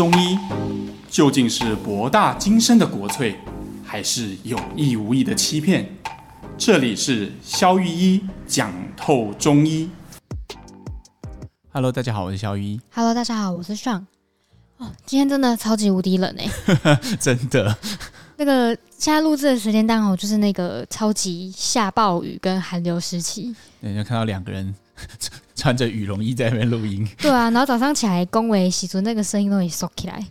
中医究竟是博大精深的国粹，还是有意无意的欺骗？这里是肖玉一讲透中医。Hello，大家好，我是肖玉一。Hello，大家好，我是 Sean。哦，今天真的超级无敌冷哎！真的。那个现在录制的时间刚好就是那个超级下暴雨跟寒流时期。你就看到两个人 穿着羽绒衣在那边录音。对啊，然后早上起来恭维洗足，那个声音都会收起来。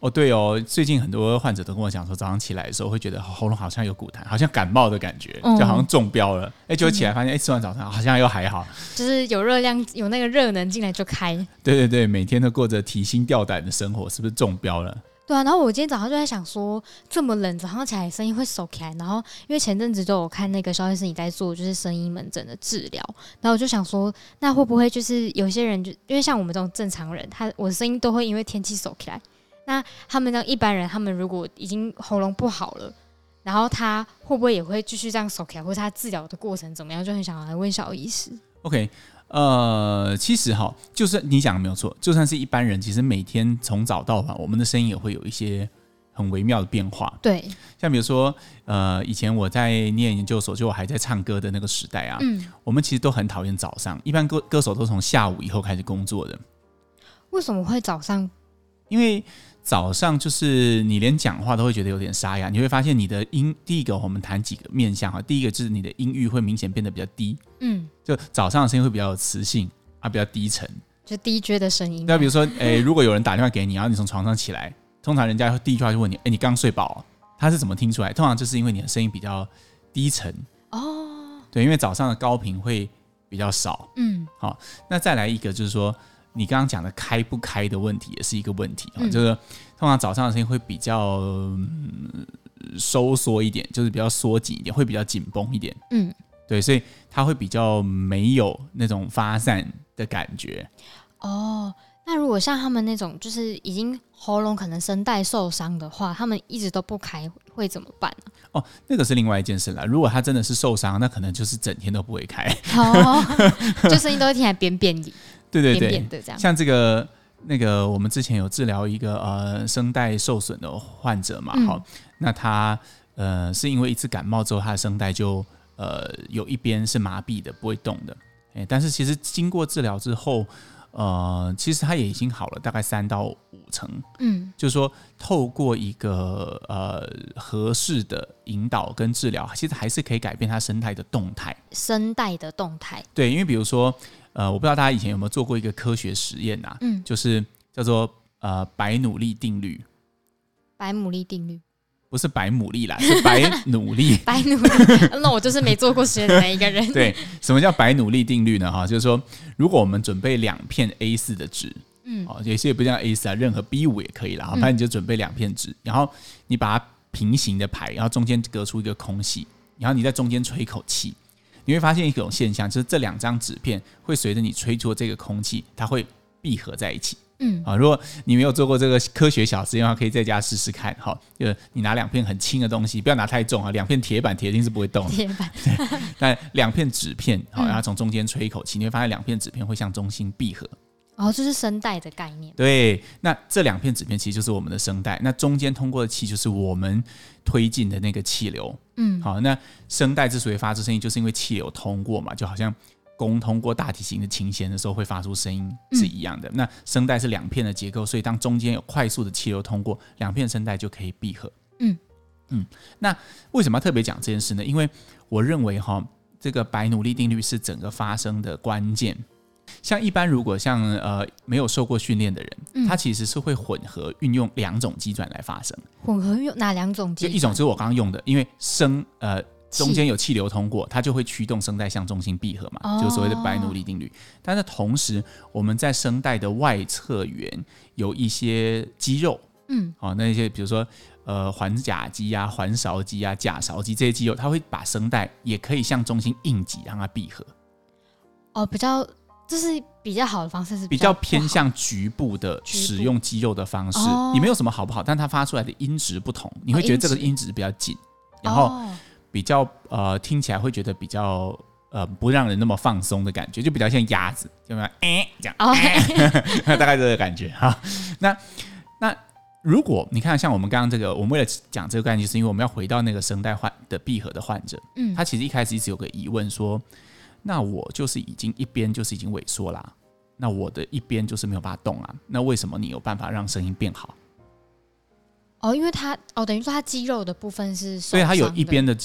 哦，对哦，最近很多患者都跟我讲说，早上起来的时候会觉得喉咙好像有骨痰，好像感冒的感觉，嗯、就好像中标了。哎，结果起来发现，哎，吃完早餐好像又还好，就是有热量，有那个热能进来就开。对对对，每天都过着提心吊胆的生活，是不是中标了？对啊，然后我今天早上就在想说，这么冷，早上起来声音会收起来。然后因为前阵子都有看那个肖医生你在做就是声音门诊的治疗，然后我就想说，那会不会就是有些人就因为像我们这种正常人，他我的声音都会因为天气收起来。那他们这样一般人，他们如果已经喉咙不好了，然后他会不会也会继续这样收起来，或者他治疗的过程怎么样？就很想来问萧医师。OK。呃，其实哈，就是你讲的没有错，就算是一般人，其实每天从早到晚，我们的声音也会有一些很微妙的变化。对，像比如说，呃，以前我在念研究所，就我还在唱歌的那个时代啊，嗯，我们其实都很讨厌早上，一般歌歌手都从下午以后开始工作的。为什么会早上？因为早上就是你连讲话都会觉得有点沙哑，你会发现你的音，第一个我们谈几个面向哈，第一个就是你的音域会明显变得比较低，嗯，就早上的声音会比较有磁性啊，比较低沉，就 DJ 的声音。那比如说，诶、欸，如果有人打电话给你，然后你从床上起来，通常人家第一句话就问你，诶、欸，你刚睡饱？他是怎么听出来？通常就是因为你的声音比较低沉哦，对，因为早上的高频会比较少，嗯，好，那再来一个就是说。你刚刚讲的开不开的问题也是一个问题啊，嗯、就是通常早上的声音会比较、嗯、收缩一点，就是比较缩紧一点，会比较紧绷一点。嗯，对，所以它会比较没有那种发散的感觉。哦，那如果像他们那种就是已经喉咙可能声带受伤的话，他们一直都不开会怎么办呢？哦，那个是另外一件事了。如果他真的是受伤，那可能就是整天都不会开，哦，就声音都会听起来扁扁的。对对对，像这个那个，我们之前有治疗一个呃声带受损的患者嘛，好、嗯，那他呃是因为一次感冒之后，他的声带就呃有一边是麻痹的，不会动的，哎，但是其实经过治疗之后，呃，其实他也已经好了，大概三到五成，嗯，就是说透过一个呃合适的引导跟治疗，其实还是可以改变他声带的动态，声带的动态，对，因为比如说。呃，我不知道大家以前有没有做过一个科学实验啊？嗯，就是叫做呃白努力定律。白努力定律不是白努力啦，是白努力。白努力，那我就是没做过实验的那一个人。对，什么叫白努力定律呢？哈，就是说，如果我们准备两片 A 四的纸，嗯，哦，有些也不叫 A 四啊，任何 B 五也可以啦。反正你就准备两片纸，然后你把它平行的排，然后中间隔出一个空隙，然后你在中间吹一口气。你会发现一种现象，就是这两张纸片会随着你吹出这个空气，它会闭合在一起。嗯啊，如果你没有做过这个科学小实验的话，可以在家试试看。哈，就是你拿两片很轻的东西，不要拿太重啊，两片铁板铁定是不会动的。铁板。但两片纸片，好，然后从中间吹一口气，你会发现两片纸片会向中心闭合。哦，这是声带的概念。对，那这两片纸片其实就是我们的声带，那中间通过的气就是我们推进的那个气流。嗯，好，那声带之所以发出声音，就是因为气流通过嘛，就好像弓通过大体型的琴弦的时候会发出声音是一样的。嗯、那声带是两片的结构，所以当中间有快速的气流通过，两片声带就可以闭合。嗯嗯，那为什么要特别讲这件事呢？因为我认为哈，这个白努力定律是整个发声的关键。像一般如果像呃没有受过训练的人，嗯、他其实是会混合运用两种机转来发声。混合用哪两种机？就一种就是我刚刚用的，因为声呃中间有气流通过，它就会驱动声带向中心闭合嘛，哦、就所谓的白努力定律。但是同时我们在声带的外侧缘有一些肌肉，嗯，好、哦，那些比如说呃环甲肌啊、环勺肌啊、甲勺肌这些肌肉，它会把声带也可以向中心硬挤，让它闭合。哦，比较。这是比较好的方式，是比较偏向局部的使用肌肉的方式。你没有什么好不好，但它发出来的音质不同，你会觉得这个音质比较紧，然后比较呃听起来会觉得比较呃不让人那么放松的感觉，就比较像鸭子，有没有？哎这样，大概这个感觉哈。那那如果你看像我们刚刚这个，我们为了讲这个概念，是因为我们要回到那个声带患的闭合的患者，嗯，他其实一开始一直有个疑问说，那我就是已经一边就是已经萎缩啦，那我的一边就是没有办法动啊，那为什么你有办法让声音变好？哦，因为他哦，等于说他肌肉的部分是，所以他有一边的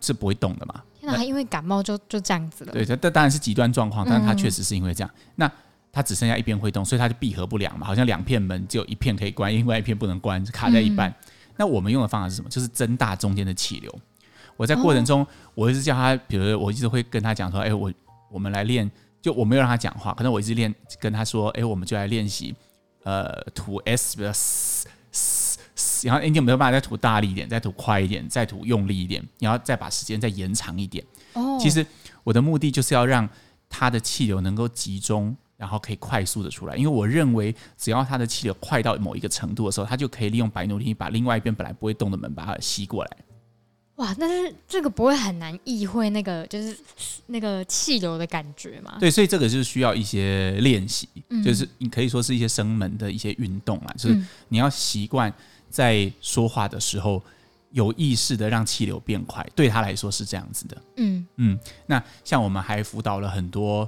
是不会动的嘛？天哪，他因为感冒就就这样子了。对，这当然是极端状况，但是他确实是因为这样。嗯、那他只剩下一边会动，所以他就闭合不了嘛，好像两片门只有一片可以关，另外一片不能关，卡在一半。嗯、那我们用的方法是什么？就是增大中间的气流。我在过程中，哦、我一直叫他，比如我一直会跟他讲说，哎，我我们来练，就我没有让他讲话，可能我一直练跟他说，哎，我们就来练习，呃，吐 S 比较。然后，你有没有办法再吐大力一点，再吐快一点，再吐用力一点，然后再把时间再延长一点？哦，其实我的目的就是要让他的气流能够集中，然后可以快速的出来。因为我认为，只要他的气流快到某一个程度的时候，他就可以利用白努力把另外一边本来不会动的门把它吸过来。哇，但是这个不会很难意会那个就是那个气流的感觉吗？对，所以这个就是需要一些练习，嗯、就是你可以说是一些生门的一些运动啊，就是你要习惯。在说话的时候，有意识的让气流变快，对他来说是这样子的。嗯嗯，那像我们还辅导了很多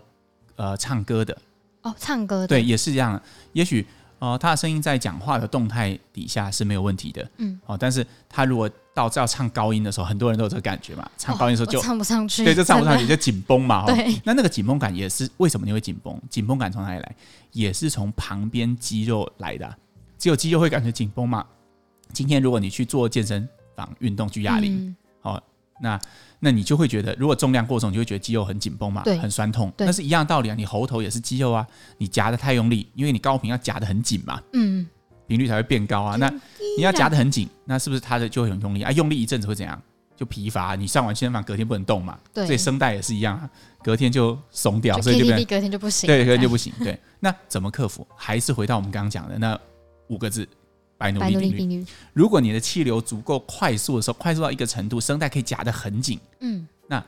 呃唱歌的哦，唱歌的对，也是这样。也许呃他的声音在讲话的动态底下是没有问题的，嗯哦，但是他如果到要唱高音的时候，很多人都有这个感觉嘛，唱高音的时候就、哦、唱不上去，对，就唱不上去，就紧绷嘛。对，那那个紧绷感也是为什么你会紧绷？紧绷感从哪里来？也是从旁边肌肉来的，只有肌肉会感觉紧绷嘛。今天如果你去做健身房运动去哑铃，哦，那那你就会觉得，如果重量过重，你就会觉得肌肉很紧绷嘛，很酸痛。那是一样的道理啊，你喉头也是肌肉啊，你夹的太用力，因为你高频要夹的很紧嘛，嗯，频率才会变高啊。那你要夹的很紧，那是不是它的就会很用力啊？用力一阵子会怎样？就疲乏。你上完健身房隔天不能动嘛，对，所以声带也是一样，啊隔天就松掉，所以就隔天就不行，对，隔天就不行。对，那怎么克服？还是回到我们刚刚讲的那五个字。白努力定律。如果你的气流足够快速的时候，快速到一个程度，声带可以夹得很紧，嗯，那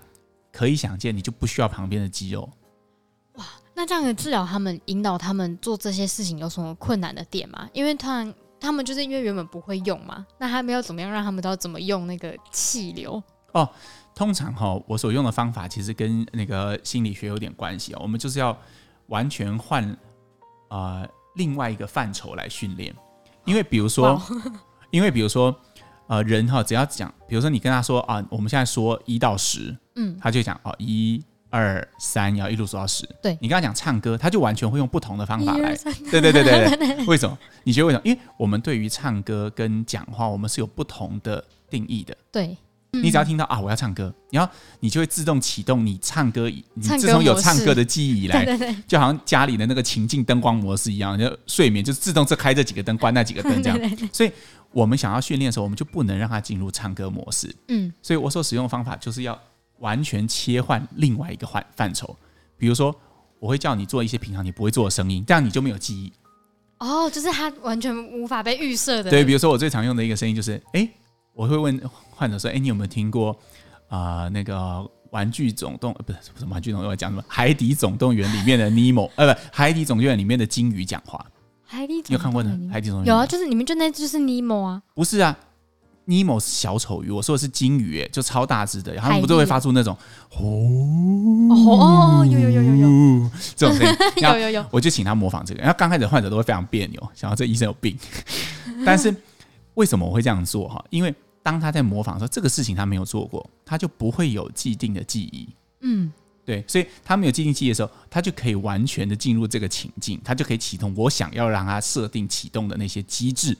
可以想见，你就不需要旁边的肌肉。哇，那这样的治疗，他们引导他们做这些事情有什么困难的点吗？因为他们他们就是因为原本不会用嘛，那他们要怎么样让他们知道怎么用那个气流？哦，通常哈，我所用的方法其实跟那个心理学有点关系啊。我们就是要完全换呃另外一个范畴来训练。因为比如说，因为比如说，呃，人哈，只要讲，比如说你跟他说啊，我们现在说一到十，嗯，他就讲哦，一二三，然后一路说到十。对，你跟他讲唱歌，他就完全会用不同的方法来。对对对对对。为什么？你觉得为什么？因为我们对于唱歌跟讲话，我们是有不同的定义的。对。你只要听到啊，我要唱歌，然后你就会自动启动你唱歌。你自从有唱歌的记忆以来，对对对，就好像家里的那个情境灯光模式一样，就睡眠就自动是开这几个灯，关那几个灯这样。所以我们想要训练的时候，我们就不能让它进入唱歌模式。嗯，所以我所使用的方法就是要完全切换另外一个范范畴。比如说，我会叫你做一些平常你不会做的声音，这样你就没有记忆。哦，就是它完全无法被预设的。对，比如说我最常用的一个声音就是，哎。我会问患者说：“哎，你有没有听过啊、呃？那个《玩具总动》不是不是《玩具总动员》讲什么《海底总动员》里面的尼莫？呃，不，《海底总动员》里面的鲸鱼讲话。海底你有看过呢？《海底总动员》有啊，就是里面就那就是尼莫啊。不是啊，尼莫是小丑鱼，我说的是金鱼，哎，就超大只的，然后他们不都会发出那种哦哦，有有有有有 这种声音，有有有，我就请他模仿这个。然后刚开始患者都会非常别扭，想到这医生有病，但是。为什么我会这样做哈？因为当他在模仿的时候，这个事情他没有做过，他就不会有既定的记忆。嗯，对，所以他没有既定记忆的时候，他就可以完全的进入这个情境，他就可以启动我想要让他设定启动的那些机制。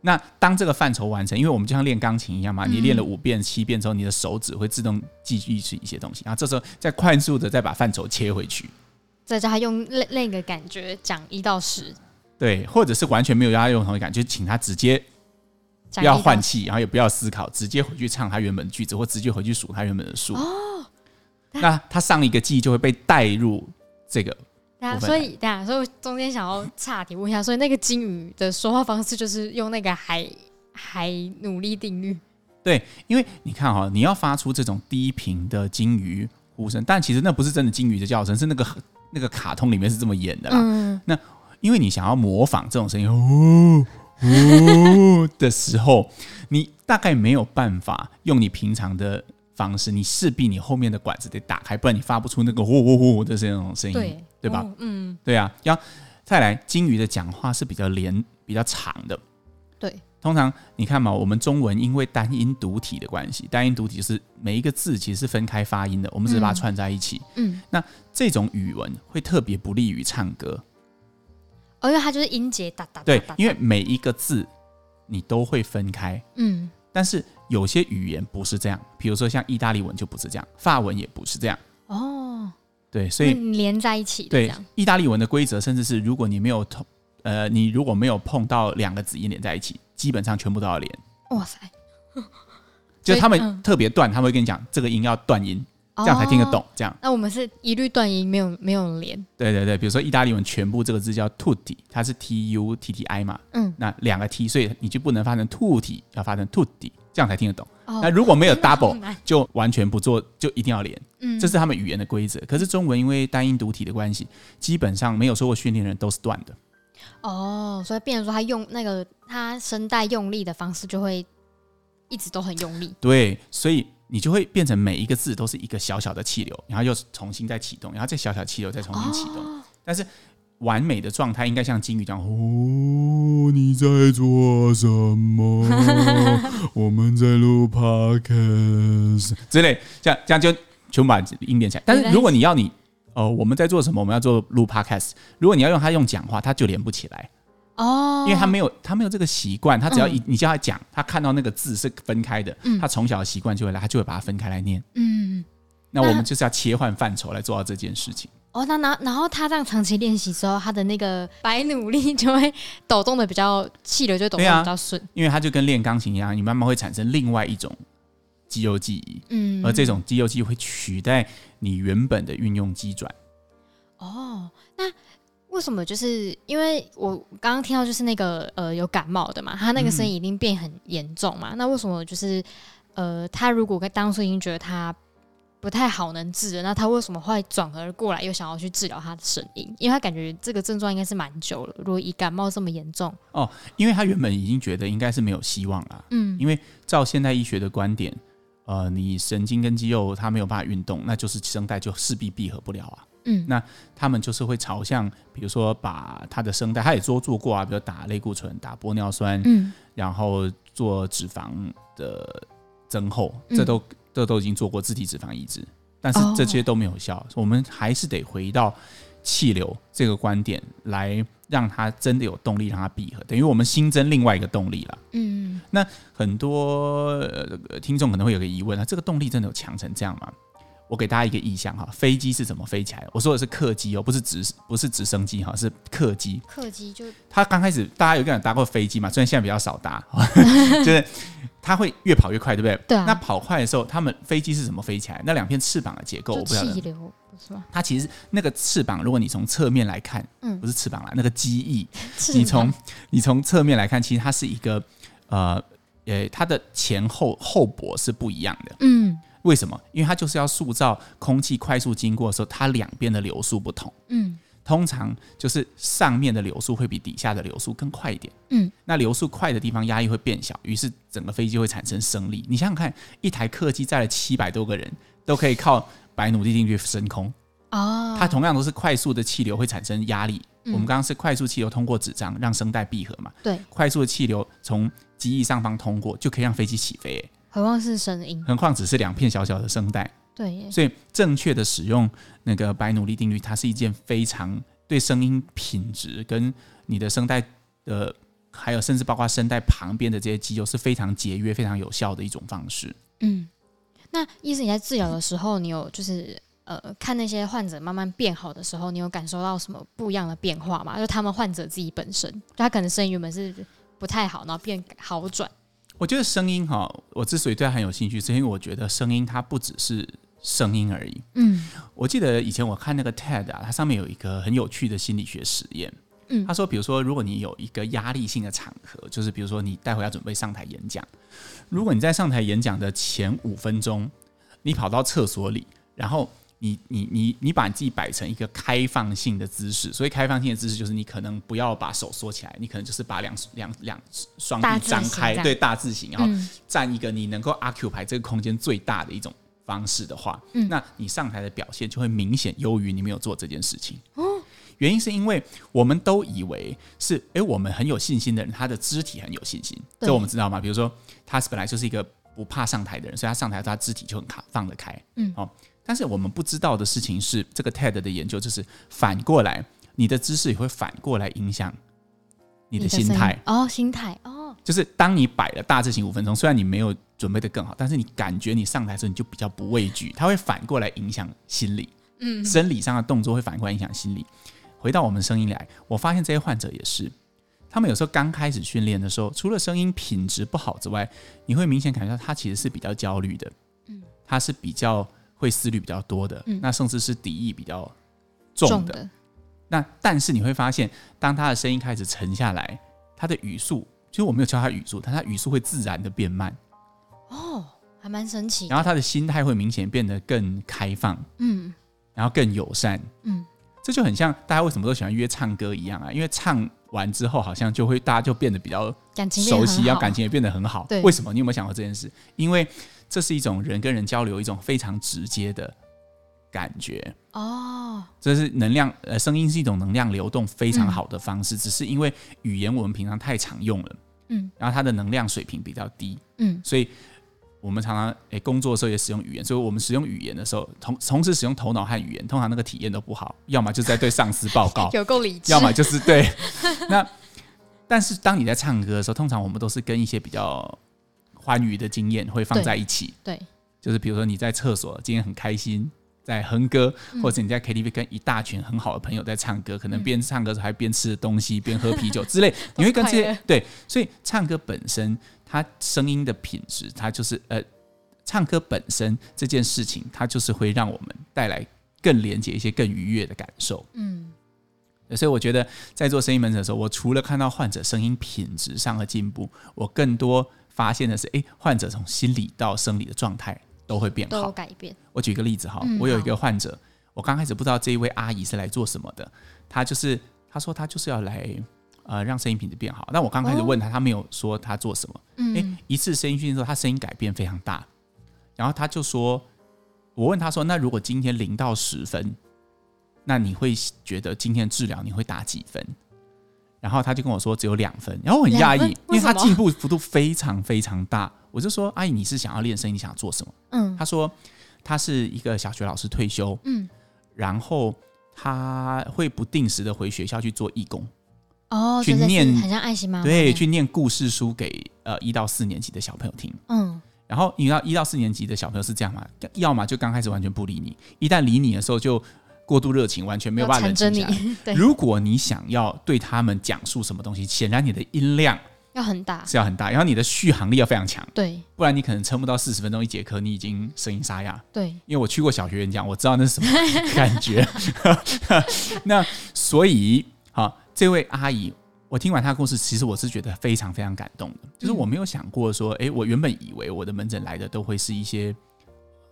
那当这个范畴完成，因为我们就像练钢琴一样嘛，你练了五遍、七遍之后，你的手指会自动记忆起一些东西，然后这时候再快速的再把范畴切回去，再叫他用另另一个感觉讲一到十。对，或者是完全没有让他用同一感觉，就请他直接不要换气，然后也不要思考，直接回去唱他原本的句子，或直接回去数他原本的数。哦，那他上一个记忆就会被带入这个。对啊，所以对啊，所以中间想要岔题问一下，所以那个鲸鱼的说话方式就是用那个海海努力定律。对，因为你看哈、哦，你要发出这种低频的鲸鱼呼声，但其实那不是真的鲸鱼的叫声，是那个那个卡通里面是这么演的啦。嗯，那。因为你想要模仿这种声音，哦呜的时候，你大概没有办法用你平常的方式，你势必你后面的管子得打开，不然你发不出那个呼呼呼的这种声音，对，对吧？嗯，对啊。要再来，金鱼的讲话是比较连、比较长的。对，通常你看嘛，我们中文因为单音独体的关系，单音独体是每一个字其实是分开发音的，我们只是把它串在一起。嗯，那这种语文会特别不利于唱歌。哦，因为它就是音节哒哒。对，因为每一个字你都会分开。嗯，但是有些语言不是这样，比如说像意大利文就不是这样，法文也不是这样。哦，对，所以连在一起。对，意大利文的规则甚至是，如果你没有同呃，你如果没有碰到两个子音连在一起，基本上全部都要连。哇塞！就他们特别断，他们会跟你讲这个音要断音。这样才听得懂，这样。那我们是一律断音，没有没有连。对对对，比如说意大利文全部这个字叫 tutti，它是 t u t t i 嘛，嗯，那两个 t，所以你就不能发成 tutti，要发成 tutti，这样才听得懂。那如果没有 double，就完全不做，就一定要连。嗯，这是他们语言的规则。可是中文因为单音独体的关系，基本上没有受过训练的人都是断的。哦，所以变成说他用那个他声带用力的方式就会一直都很用力。对，所以。你就会变成每一个字都是一个小小的气流，然后又重新再启动，然后这小小气流再重新启动。哦、但是完美的状态应该像金鱼这样：哦，你在做什么？我们在录 podcast 之类，这样这样就全部把音连起来。但是如果你要你哦，我们在做什么？我们要做录 podcast。如果你要用它用讲话，它就连不起来。哦，因为他没有他没有这个习惯，他只要一你叫他讲，他看到那个字是分开的，嗯、他从小的习惯就会来，他就会把它分开来念。嗯，那我们就是要切换范畴来做到这件事情。哦，那然然后他这样长期练习之后，他的那个白努力就会抖动的比较气流就抖动比较顺，因为他就跟练钢琴一样，你慢慢会产生另外一种肌肉记忆，嗯，而这种肌肉记忆会取代你原本的运用机转。哦，那。为什么？就是因为我刚刚听到，就是那个呃有感冒的嘛，他那个声音已经变很严重嘛。嗯、那为什么就是呃，他如果当初已经觉得他不太好能治了，那他为什么会转而过来又想要去治疗他的声音？因为他感觉这个症状应该是蛮久了。如果以感冒这么严重哦，因为他原本已经觉得应该是没有希望了。嗯，因为照现代医学的观点，呃，你神经跟肌肉它没有办法运动，那就是声带就势必闭合不了啊。嗯，那他们就是会朝向，比如说把他的声带，他也做做过啊，比如打类固醇、打玻尿酸，嗯，然后做脂肪的增厚，嗯、这都这都已经做过自体脂肪移植，但是这些都没有效，哦、我们还是得回到气流这个观点来，让它真的有动力，让它闭合，等于我们新增另外一个动力了。嗯，那很多、呃、听众可能会有个疑问啊，这个动力真的有强成这样吗？我给大家一个意象哈，飞机是怎么飞起来的？我说的是客机哦，不是直不是直升机哈，是客机。客机就它刚开始大家有个人搭过飞机嘛？虽然现在比较少搭，就是它会越跑越快，对不对？对啊。那跑快的时候，他们飞机是怎么飞起来？那两片翅膀的结构，我不知道。气流是吗？它其实那个翅膀，如果你从侧面来看，嗯，不是翅膀啦，那个机翼，你从你从侧面来看，其实它是一个呃呃，它的前后后脖是不一样的，嗯。为什么？因为它就是要塑造空气快速经过的时候，它两边的流速不同。嗯，通常就是上面的流速会比底下的流速更快一点。嗯，那流速快的地方压力会变小，于是整个飞机会产生升力。你想想看，一台客机载了七百多个人，都可以靠白努力定律升空。哦，它同样都是快速的气流会产生压力。嗯，我们刚刚是快速气流通过纸张让声带闭合嘛？对，快速的气流从机翼上方通过就可以让飞机起飞。何况是声音，何况只是两片小小的声带。对，所以正确的使用那个白努力定律，它是一件非常对声音品质跟你的声带的，还有甚至包括声带旁边的这些肌肉是非常节约、非常有效的一种方式。嗯，那医生你在治疗的时候，你有就是呃看那些患者慢慢变好的时候，你有感受到什么不一样的变化吗？就他们患者自己本身，就他可能声音原本是不太好，然后变好转。我觉得声音哈，我之所以对它很有兴趣，是因为我觉得声音它不只是声音而已。嗯，我记得以前我看那个 TED 啊，它上面有一个很有趣的心理学实验。嗯，他说，比如说，如果你有一个压力性的场合，就是比如说你待会要准备上台演讲，如果你在上台演讲的前五分钟，你跑到厕所里，然后你你你你把你自己摆成一个开放性的姿势，所以开放性的姿势就是你可能不要把手缩起来，你可能就是把两两两双臂张开，对，大字形，然后站一个你能够 occupy 这个空间最大的一种方式的话，嗯，那你上台的表现就会明显优于你没有做这件事情。哦，原因是因为我们都以为是，哎，我们很有信心的人，他的肢体很有信心，这我们知道吗？比如说他是本来就是一个不怕上台的人，所以他上台他肢体就很卡放得开，嗯，好。但是我们不知道的事情是，这个 TED 的研究就是反过来，你的姿势也会反过来影响你的心态。哦，心态哦，就是当你摆了大字型五分钟，虽然你没有准备的更好，但是你感觉你上台的时候你就比较不畏惧，它会反过来影响心理，嗯，生理上的动作会反过来影响心理。回到我们声音来，我发现这些患者也是，他们有时候刚开始训练的时候，除了声音品质不好之外，你会明显感觉到他其实是比较焦虑的，嗯，他是比较。会思虑比较多的，嗯、那甚至是敌意比较重的。重的那但是你会发现，当他的声音开始沉下来，他的语速，其实我没有教他语速，但他语速会自然的变慢。哦，还蛮神奇。然后他的心态会明显变得更开放，嗯，然后更友善，嗯，这就很像大家为什么都喜欢约唱歌一样啊？因为唱完之后，好像就会大家就变得比较熟悉，然后感情也变得很好。对，为什么？你有没有想过这件事？因为这是一种人跟人交流一种非常直接的感觉。哦，这是能量呃，声音是一种能量流动非常好的方式，嗯、只是因为语言我们平常太常用了，嗯，然后它的能量水平比较低，嗯，所以我们常常诶、欸、工作的时候也使用语言，所以我们使用语言的时候同同时使用头脑和语言，通常那个体验都不好，要么就在对上司报告，有够理智，要么就是对，那但是当你在唱歌的时候，通常我们都是跟一些比较。欢愉的经验会放在一起，对，对就是比如说你在厕所今天很开心在哼歌，嗯、或者你在 KTV 跟一大群很好的朋友在唱歌，可能边唱歌还边吃东西边喝啤酒 之类，你会跟这些对，所以唱歌本身它声音的品质，它就是呃，唱歌本身这件事情，它就是会让我们带来更连接一些更愉悦的感受，嗯，所以我觉得在做声音门诊的时候，我除了看到患者声音品质上的进步，我更多。发现的是，哎，患者从心理到生理的状态都会变好，都有改变。我举个例子哈，嗯、我有一个患者，我刚开始不知道这一位阿姨是来做什么的，她就是她说她就是要来呃让声音品质变好。那我刚开始问她，她没有说她做什么。哎、哦，一次声音训练之后，她声音改变非常大。然后她就说，我问她说，那如果今天零到十分，那你会觉得今天治疗你会打几分？然后他就跟我说只有两分，然后我很讶异，因为他进步幅度非常非常大。我就说：“阿姨，你是想要练声音，你想要做什么？”嗯，他说他是一个小学老师退休，嗯，然后他会不定时的回学校去做义工，哦，去念很像爱心妈妈，对，去念故事书给呃一到四年级的小朋友听，嗯，然后你知道一到四年级的小朋友是这样嘛？要么就刚开始完全不理你，一旦理你的时候就。过度热情，完全没有办法冷静下来。如果你想要对他们讲述什么东西，显然你的音量要很大，是要很大，然后你的续航力要非常强，对，不然你可能撑不到四十分钟一节课，你已经声音沙哑。对，因为我去过小学演讲，我知道那是什么感觉。那所以，好，这位阿姨，我听完她的故事，其实我是觉得非常非常感动的。就是我没有想过说，哎，我原本以为我的门诊来的都会是一些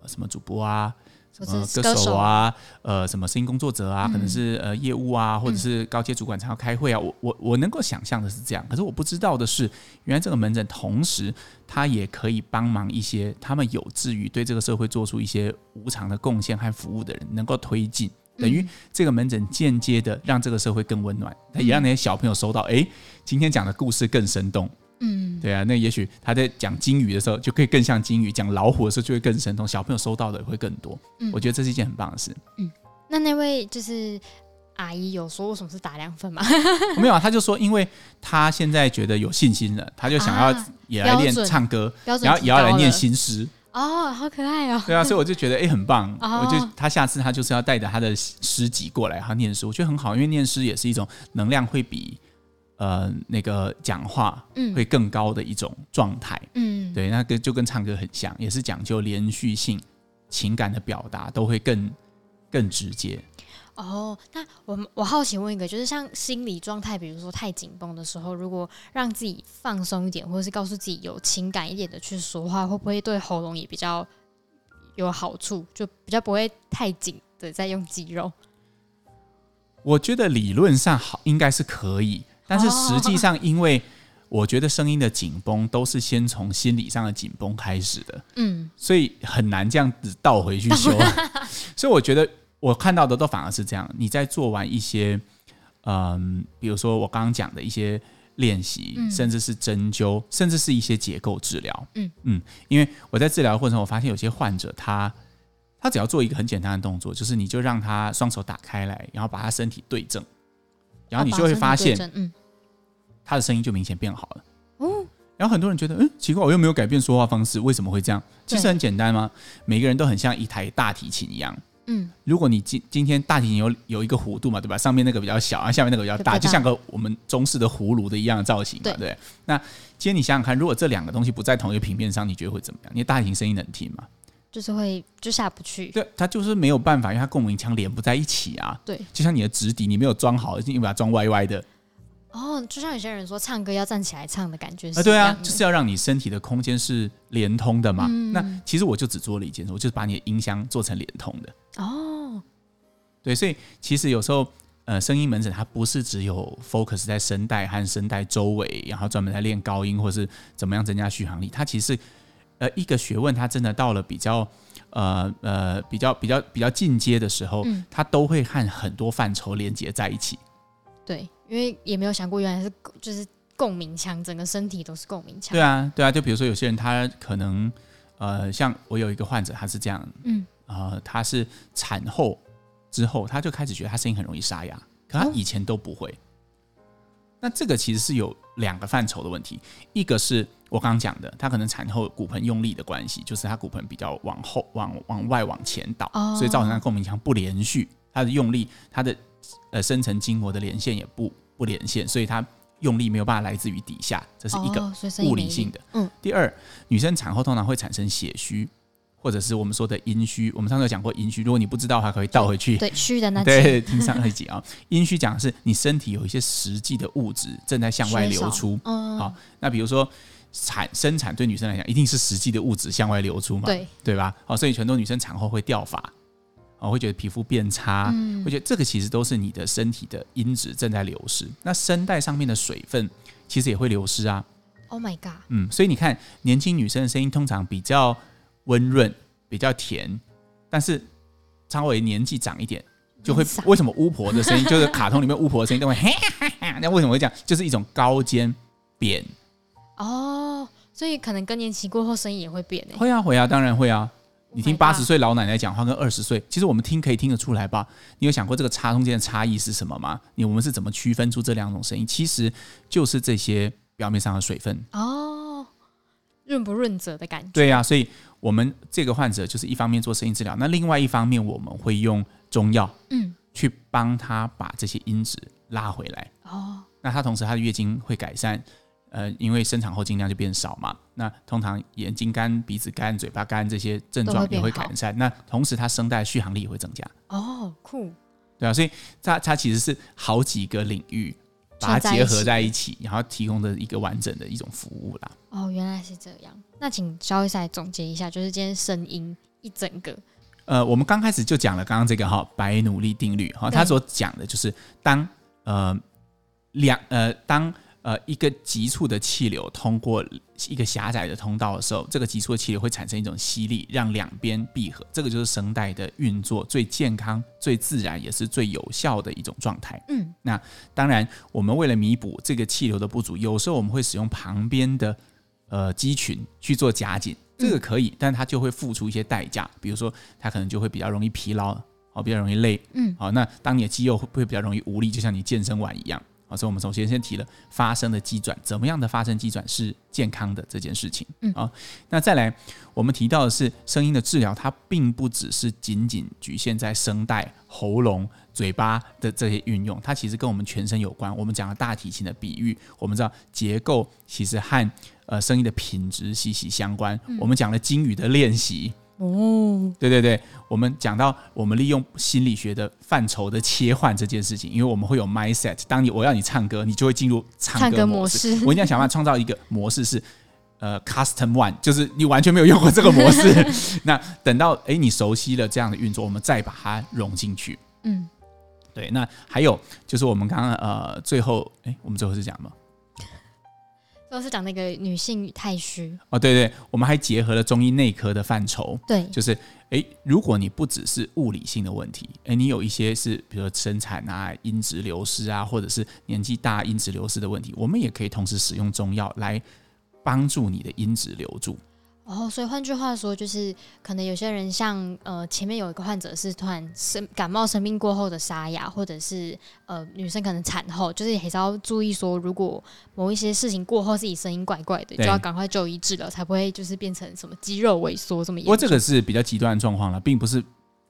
什么主播啊。什么歌手啊，呃，什么声音工作者啊，嗯、可能是呃业务啊，或者是高阶主管才要开会啊。嗯、我我我能够想象的是这样，可是我不知道的是，原来这个门诊同时他也可以帮忙一些他们有志于对这个社会做出一些无偿的贡献和服务的人，能够推进，等于这个门诊间接的让这个社会更温暖，它也让那些小朋友收到，哎、欸，今天讲的故事更生动。嗯，对啊，那也许他在讲金鱼的时候就可以更像金鱼，讲老虎的时候就会更生动，小朋友收到的也会更多。嗯，我觉得这是一件很棒的事。嗯，那那位就是阿姨有说为什么是打两分吗？没有啊，他就说，因为他现在觉得有信心了，他就想要也来练唱歌，然后也要来念新诗。哦，好可爱哦。对啊，所以我就觉得哎、欸，很棒。哦、我就他下次他就是要带着他的诗集过来，他念诗，我觉得很好，因为念诗也是一种能量，会比。呃，那个讲话会更高的一种状态，嗯，对，那个就跟唱歌很像，也是讲究连续性，情感的表达都会更更直接。哦，那我我好奇问一个，就是像心理状态，比如说太紧绷的时候，如果让自己放松一点，或者是告诉自己有情感一点的去说话，会不会对喉咙也比较有好处，就比较不会太紧的在用肌肉。我觉得理论上好应该是可以，但是实际上，因为我觉得声音的紧绷都是先从心理上的紧绷开始的，嗯，所以很难这样子倒回去修。所以我觉得我看到的都反而是这样，你在做完一些，嗯，比如说我刚刚讲的一些。练习，甚至是针灸，甚至是一些结构治疗。嗯嗯，因为我在治疗的过程，我发现有些患者他他只要做一个很简单的动作，就是你就让他双手打开来，然后把他身体对正，然后你就会发现，嗯，他的声音就明显变好了。哦，然后很多人觉得，嗯，奇怪，我又没有改变说话方式，为什么会这样？其实很简单嘛？每个人都很像一台大提琴一样。嗯，如果你今今天大提琴有有一个弧度嘛，对吧？上面那个比较小，啊，下面那个比较大，就像个我们中式的葫芦的一样的造型嘛，对，对。那今天你想想看，如果这两个东西不在同一个平面上，你觉得会怎么样？你的大提琴声音能听吗？就是会就下不去。对，它就是没有办法，因为它共鸣腔连不在一起啊。对，就像你的直笛，你没有装好，你把它装歪歪的。哦，就像有些人说唱歌要站起来唱的感觉是。啊，对啊，就是要让你身体的空间是连通的嘛。嗯，那其实我就只做了一件事，我就是把你的音箱做成连通的。哦。对，所以其实有时候，呃，声音门诊它不是只有 focus 在声带和声带周围，然后专门在练高音或是怎么样增加续航力。它其实，呃，一个学问，它真的到了比较，呃呃，比较比较比较进阶的时候，嗯，它都会和很多范畴连接在一起。对，因为也没有想过，原来是就是共鸣腔，整个身体都是共鸣腔。对啊，对啊，就比如说有些人他可能，呃，像我有一个患者，他是这样，嗯，呃，他是产后。之后，他就开始觉得他声音很容易沙哑，可他以前都不会。那这个其实是有两个范畴的问题，一个是我刚刚讲的，他可能产后骨盆用力的关系，就是他骨盆比较往后、往往外、往前倒，所以造成他共鸣腔不连续，他的用力，他的呃深层筋膜的连线也不不连线，所以他用力没有办法来自于底下，这是一个物理性的。嗯。第二，女生产后通常会产生血虚。或者是我们说的阴虚，我们上次有讲过阴虚。如果你不知道的话，可以倒回去。对，虚的那 对，听上一集啊。阴虚讲的是你身体有一些实际的物质正在向外流出。嗯。好，那比如说产生产对女生来讲，一定是实际的物质向外流出嘛？对，对吧？哦，所以很多女生产后会掉发，哦，会觉得皮肤变差，嗯，会觉得这个其实都是你的身体的因子正在流失。那声带上面的水分其实也会流失啊。Oh my god！嗯，所以你看，年轻女生的声音通常比较。温润比较甜，但是稍微年纪长一点，就会为什么巫婆的声音就是卡通里面巫婆的声音都会 嘿嘿嘿，那为什么会这样？就是一种高尖扁哦，所以可能更年期过后声音也会变诶。会啊会啊，当然会啊。你听八十岁老奶奶讲话跟二十岁，其实我们听可以听得出来吧？你有想过这个差中间的差异是什么吗？你我们是怎么区分出这两种声音？其实就是这些表面上的水分哦，润不润泽的感觉。对呀、啊，所以。我们这个患者就是一方面做声音治疗，那另外一方面我们会用中药，嗯，去帮他把这些音质拉回来。哦，那他同时他的月经会改善，呃，因为生产后尽量就变少嘛。那通常眼睛干、鼻子干、嘴巴干这些症状也会改善。那同时它声带续航力也会增加。哦，酷。对啊，所以它它其实是好几个领域。把它结合在一起，然后提供的一个完整的一种服务啦。哦，原来是这样。那请萧医师来总结一下，就是今天声音一整个。呃，我们刚开始就讲了刚刚这个哈白努力定律哈，它所讲的就是当呃两呃当。呃，一个急促的气流通过一个狭窄的通道的时候，这个急促的气流会产生一种吸力，让两边闭合。这个就是声带的运作最健康、最自然，也是最有效的一种状态。嗯，那当然，我们为了弥补这个气流的不足，有时候我们会使用旁边的呃肌群去做夹紧，这个可以，但它就会付出一些代价，比如说它可能就会比较容易疲劳，哦，比较容易累。嗯，好，那当你的肌肉会不会比较容易无力，就像你健身完一样。所以，我们首先先提了发生的机转，怎么样的发生机转是健康的这件事情。嗯，啊，那再来，我们提到的是声音的治疗，它并不只是仅仅局限在声带、喉咙、嘴巴的这些运用，它其实跟我们全身有关。我们讲了大提琴的比喻，我们知道结构其实和呃声音的品质息息相关。嗯，我们讲了金鱼的练习。哦，对对对，我们讲到我们利用心理学的范畴的切换这件事情，因为我们会有 mindset，当你我要你唱歌，你就会进入唱歌模式。模式我一定要想办法创造一个模式是，是呃 Custom One，就是你完全没有用过这个模式。那等到哎你熟悉了这样的运作，我们再把它融进去。嗯，对。那还有就是我们刚刚呃最后哎，我们最后是讲什么？都是讲那个女性与太虚哦，对对，我们还结合了中医内科的范畴，对，就是诶，如果你不只是物理性的问题，诶，你有一些是比如说生产啊、阴质流失啊，或者是年纪大阴质流失的问题，我们也可以同时使用中药来帮助你的阴质留住。哦，所以换句话说，就是可能有些人像呃，前面有一个患者是突然生感冒生病过后的沙哑，或者是呃，女生可能产后，就是还是要注意说，如果某一些事情过后自己声音怪怪的，就要赶快就医治疗，才不会就是变成什么肌肉萎缩这么严重。不过这个是比较极端的状况了，并不是。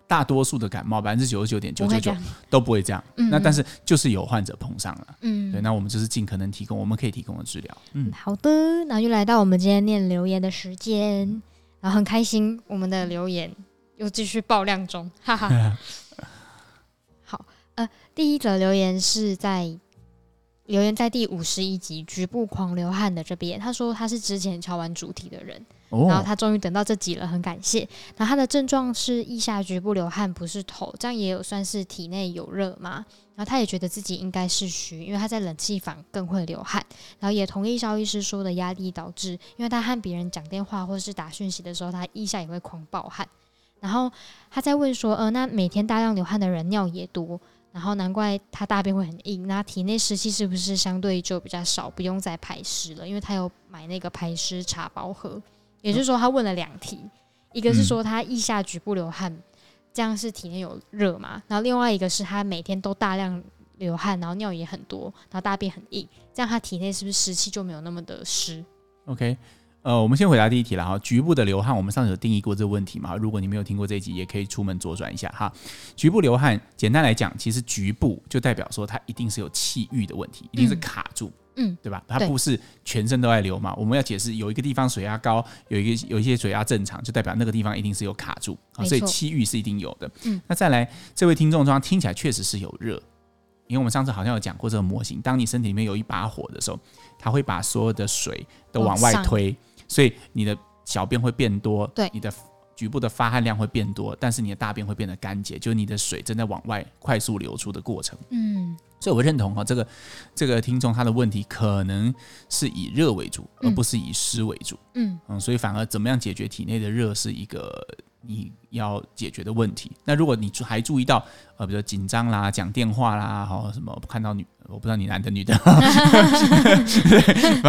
大多数的感冒，百分之九十九点九九九都不会这样。嗯嗯，那但是就是有患者碰上了，嗯，对，那我们就是尽可能提供我们可以提供的治疗。嗯，好的，那又来到我们今天念留言的时间，然后很开心，我们的留言又继续爆量中，哈哈。好，呃，第一则留言是在留言在第五十一集局部狂流汗的这边，他说他是之前敲完主题的人。然后他终于等到这集了，很感谢。然后他的症状是腋下局部流汗，不是头，这样也有算是体内有热吗？然后他也觉得自己应该是虚，因为他在冷气房更会流汗。然后也同意肖医师说的压力导致，因为他和别人讲电话或是打讯息的时候，他腋下也会狂爆汗。然后他在问说，呃，那每天大量流汗的人尿也多，然后难怪他大便会很硬，那体内湿气是不是相对就比较少，不用再排湿了？因为他有买那个排湿茶包喝。也就是说，他问了两题，一个是说他腋下局部流汗，这样是体内有热嘛？然后另外一个是他每天都大量流汗，然后尿也很多，然后大便很硬，这样他体内是不是湿气就没有那么的湿？OK，呃，我们先回答第一题了哈。局部的流汗，我们上次有定义过这个问题嘛？如果你没有听过这一集，也可以出门左转一下哈。局部流汗，简单来讲，其实局部就代表说它一定是有气郁的问题，一定是卡住。嗯嗯，对吧？它不是全身都在流嘛？我们要解释，有一个地方水压高，有一个有一些水压正常，就代表那个地方一定是有卡住啊，所以气郁是一定有的。嗯，那再来，这位听众说听起来确实是有热，因为我们上次好像有讲过这个模型，当你身体里面有一把火的时候，它会把所有的水都往外推，所以你的小便会变多，对，你的局部的发汗量会变多，但是你的大便会变得干结，就是你的水正在往外快速流出的过程。嗯。所以我认同哈，这个这个听众他的问题可能是以热为主，而不是以湿为主。嗯嗯，所以反而怎么样解决体内的热是一个你要解决的问题。那如果你还注意到呃，比如紧张啦、讲电话啦，好什么看到女，我不知道你男的女的，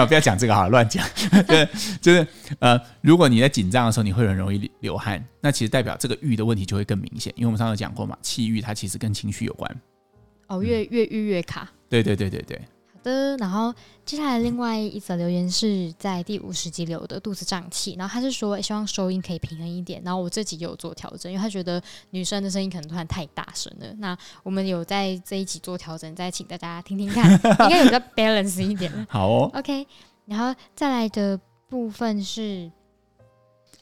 不要讲这个哈，乱讲。对，就是呃，如果你在紧张的时候，你会很容易流汗，那其实代表这个郁的问题就会更明显，因为我们上次讲过嘛，气郁它其实跟情绪有关。哦，越越郁越卡。对对对对对。好的，然后接下来另外一则留言是在第五十集留的肚子胀气，然后他是说希望收音可以平衡一点，然后我这集有做调整，因为他觉得女生的声音可能突然太大声了。那我们有在这一集做调整，再请大家听听看，应该有比较 balance 一点。好哦，OK，然后再来的部分是。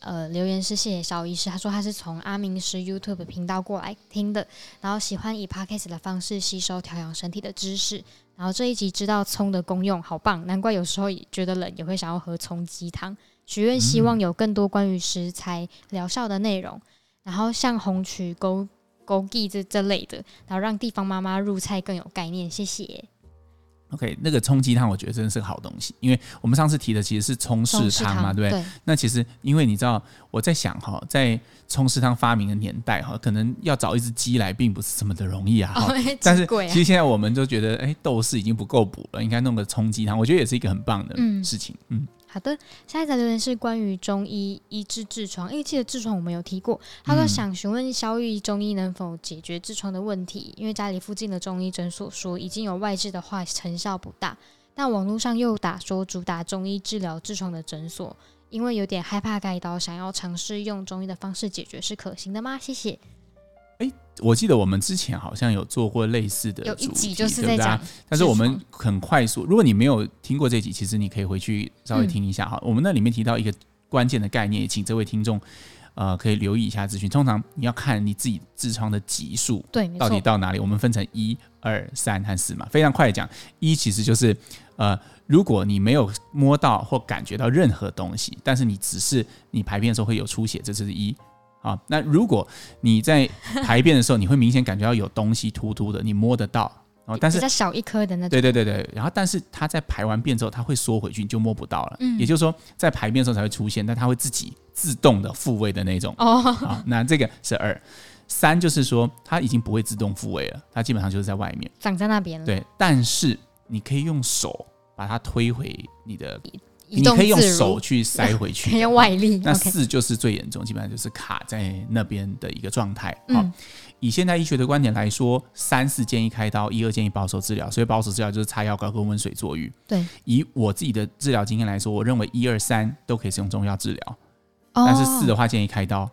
呃，留言是谢谢萧医师，他说他是从阿明师 YouTube 频道过来听的，然后喜欢以 Podcast 的方式吸收调养身体的知识，然后这一集知道葱的功用，好棒，难怪有时候也觉得冷也会想要喝葱鸡汤。许愿希望有更多关于食材疗效的内容，然后像红曲、枸枸杞这这类的，然后让地方妈妈入菜更有概念。谢谢。OK，那个冲鸡汤我觉得真的是个好东西，因为我们上次提的其实是冲式汤嘛，对不对？对。那其实因为你知道，我在想哈，在冲式汤发明的年代哈，可能要找一只鸡来并不是这么的容易啊。哦、但是其实现在我们就觉得，哎，豆豉已经不够补了，应该弄个冲鸡汤，我觉得也是一个很棒的事情。嗯。嗯好的，下一则留言是关于中医医治痔疮，因为记得痔疮我们有提过，他说想询问肖玉中医能否解决痔疮的问题，因为家里附近的中医诊所说已经有外治的话成效不大，但网络上又打说主打中医治疗痔疮的诊所，因为有点害怕开刀，想要尝试用中医的方式解决，是可行的吗？谢谢。哎，我记得我们之前好像有做过类似的，有一集就是在讲，但是我们很快速。如果你没有听过这集，其实你可以回去稍微听一下哈。嗯、我们那里面提到一个关键的概念，请这位听众呃可以留意一下资讯。通常你要看你自己痔疮的级数，对，到底到哪里？我们分成一、二、三和四嘛。非常快的讲，一其实就是呃，如果你没有摸到或感觉到任何东西，但是你只是你排便的时候会有出血，这就是一。啊，那如果你在排便的时候，你会明显感觉到有东西突突的，你摸得到。哦，但是比较小一颗的那种。对对对对，然后但是它在排完便之后，它会缩回去，你就摸不到了。嗯，也就是说，在排便的时候才会出现，但它会自己自动的复位的那种。哦，好，那这个是二，三就是说它已经不会自动复位了，它基本上就是在外面，长在那边了。对，但是你可以用手把它推回你的。你可以用手去塞回去，用外力。那四就是最严重，基本上就是卡在那边的一个状态。好、嗯，以现代医学的观点来说，三四建议开刀，一二建议保守治疗。所以保守治疗就是擦药膏跟温水坐浴。对，以我自己的治疗经验来说，我认为一二三都可以使用中药治疗，哦、但是四的话建议开刀。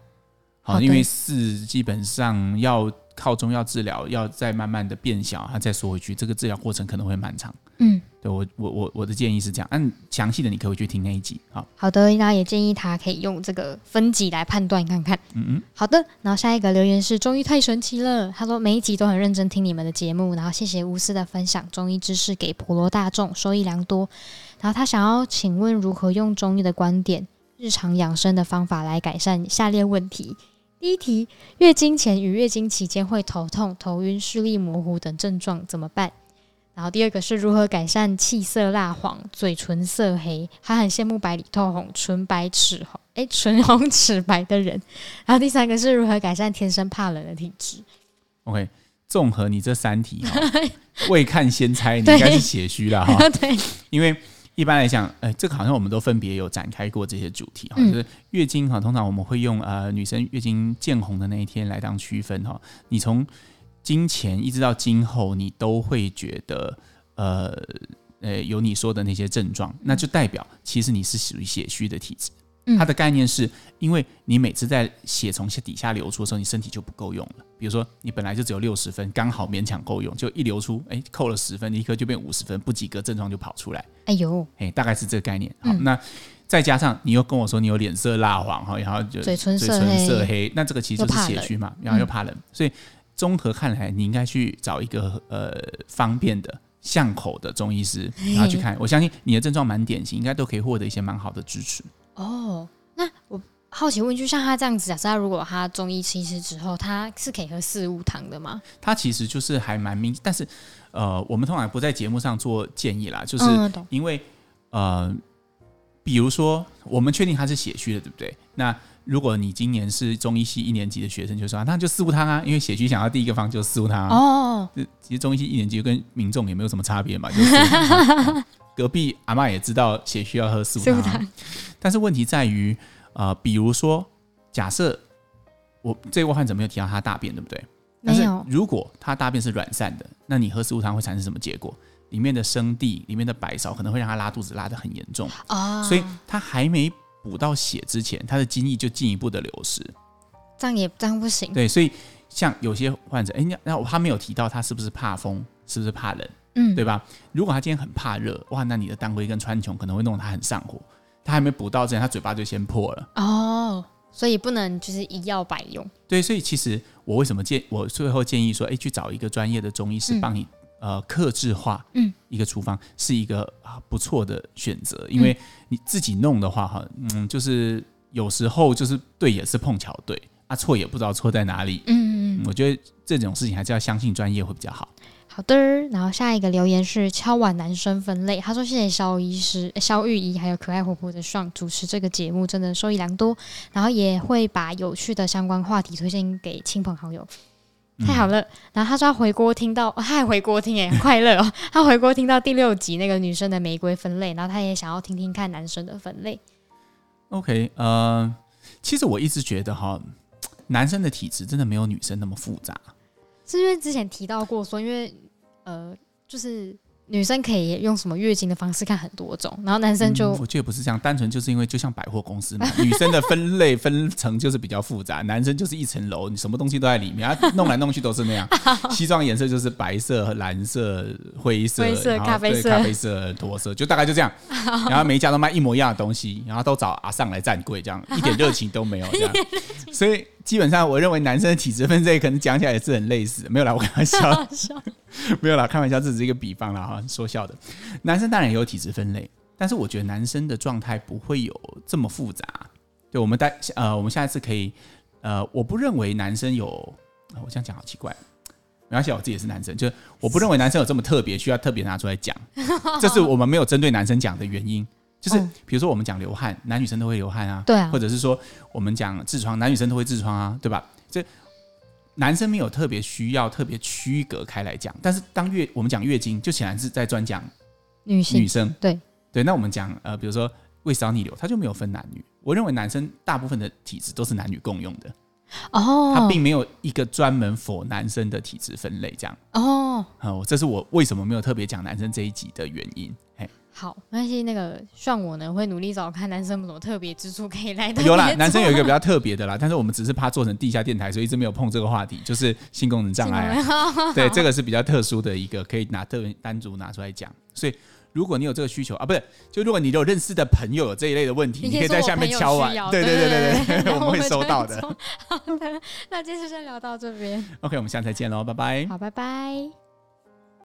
好，好因为四基本上要靠中药治疗，要再慢慢的变小，他再缩回去，这个治疗过程可能会漫长。嗯。对我我我我的建议是这样，按详细的你可以去听那一集。好好的，那也建议他可以用这个分级来判断看看。嗯嗯，好的。然后下一个留言是中医太神奇了，他说每一集都很认真听你们的节目，然后谢谢无私的分享中医知识给普罗大众，收益良多。然后他想要请问如何用中医的观点、日常养生的方法来改善下列问题。第一题，月经前与月经期间会头痛、头晕、视力模糊等症状怎么办？然后第二个是如何改善气色蜡黄、嘴唇色黑，还很羡慕白里透红、唇白齿红，哎，唇红齿白的人。然后第三个是如何改善天生怕冷的体质。OK，综合你这三题哈，未看先猜，你应该是血虚了哈。对，因为一般来讲，哎，这个好像我们都分别有展开过这些主题哈，嗯、就是月经哈，通常我们会用呃女生月经见红的那一天来当区分哈，你从。经前一直到今后，你都会觉得，呃，呃，有你说的那些症状，那就代表其实你是属于血虚的体质。嗯、它的概念是因为你每次在血从底下流出的时候，你身体就不够用了。比如说你本来就只有六十分，刚好勉强够用，就一流出，哎，扣了十分，立刻就变五十分，不及格症状就跑出来。哎呦，哎，大概是这个概念。好，嗯、那再加上你又跟我说你有脸色蜡黄哈，然后就嘴唇色黑，那这个其实就是血虚嘛，然后又怕冷，嗯、所以。综合看来，你应该去找一个呃方便的巷口的中医师，然后去看。我相信你的症状蛮典型，应该都可以获得一些蛮好的支持。哦，那我好奇问，就像他这样子，假设他如果他中医吃一吃之后，他是可以喝四物汤的吗？他其实就是还蛮明，但是呃，我们通常不在节目上做建议啦，就是因为、嗯、呃，比如说我们确定他是血虚的，对不对？那如果你今年是中医系一年级的学生，就说那就四物汤啊，因为血虚想要第一个方就是四物汤啊。哦，其实中医系一年级跟民众也没有什么差别嘛，就是 隔壁阿妈也知道血需要喝四物汤啊。但是问题在于，呃，比如说假设我这位患者没有提到他大便，对不对？但是如果他大便是软散的，那你喝四物汤会产生什么结果？里面的生地、里面的白芍可能会让他拉肚子拉得很严重啊，所以他还没。补到血之前，他的精液就进一步的流失，这样也这样不行。对，所以像有些患者，哎，那他没有提到他是不是怕风，是不是怕冷，嗯，对吧？如果他今天很怕热，哇，那你的当归跟川穹可能会弄得他很上火，他还没补到之前，他嘴巴就先破了。哦，所以不能就是一药百用。对，所以其实我为什么建我最后建议说，哎，去找一个专业的中医师帮你。嗯呃，克制化，嗯，一个处方是一个啊不错的选择，因为你自己弄的话，哈，嗯，就是有时候就是对也是碰巧对，啊错也不知道错在哪里，嗯嗯，我觉得这种事情还是要相信专业会比较好。好的，然后下一个留言是敲碗男生分类，他说谢谢肖医师、肖玉仪还有可爱活泼的爽主持这个节目，真的受益良多，然后也会把有趣的相关话题推荐给亲朋好友。太好了，然后他说他回锅听到，哦、他还回锅听哎，快乐哦！他回锅听到第六集那个女生的玫瑰分类，然后他也想要听听看男生的分类。OK，呃，其实我一直觉得哈，男生的体质真的没有女生那么复杂，是因为之前提到过说，因为呃，就是女生可以用什么月经的方式看很多种，然后男生就、嗯、我觉得不是这样，单纯就是因为就像百货公司嘛，女生的分 类分层就是比较复杂，男生就是一层楼，你什么东西都在里面，啊、弄来弄去都是那样。西装颜色就是白色、蓝色、灰色、灰色、咖啡色、咖啡色、驼色，就大概就这样。然后每一家都卖一模一样的东西，然后都找阿尚来站柜，这样一点热情都没有这样。所以基本上，我认为男生的体质分类可能讲起来也是很类似。没有啦，我开玩笑。没有啦，开玩笑，这只是一个比方啦，哈，说笑的。男生当然也有体质分类，但是我觉得男生的状态不会有这么复杂。对，我们待呃，我们下一次可以呃，我不认为男生有，我这样讲好奇怪，没关系，我自己也是男生，就是我不认为男生有这么特别，需要特别拿出来讲。这是我们没有针对男生讲的原因，就是比如说我们讲流汗，男女生都会流汗啊，对啊，或者是说我们讲痔疮，男女生都会痔疮啊，对吧？这男生没有特别需要特别区隔开来讲，但是当月我们讲月经，就显然是在专讲女性女生。对对，那我们讲呃，比如说胃食道逆流，它就没有分男女。我认为男生大部分的体质都是男女共用的哦，它并没有一个专门 for 男生的体质分类这样哦。哦，这是我为什么没有特别讲男生这一集的原因。嘿。好，没关系。那个算我呢，会努力找看男生有什么特别之处可以来的。有啦，男生有一个比较特别的啦，但是我们只是怕做成地下电台，所以一直没有碰这个话题，就是性功能障碍啊。对，这个是比较特殊的一个，可以拿特别单独拿出来讲。所以，如果你有这个需求啊，不是，就如果你有认识的朋友有这一类的问题，你可，以在下面敲完。对对对对对，对，我们会收到的。好的，那今天就先聊到这边。OK，我们下次再见喽，拜拜。好，拜拜。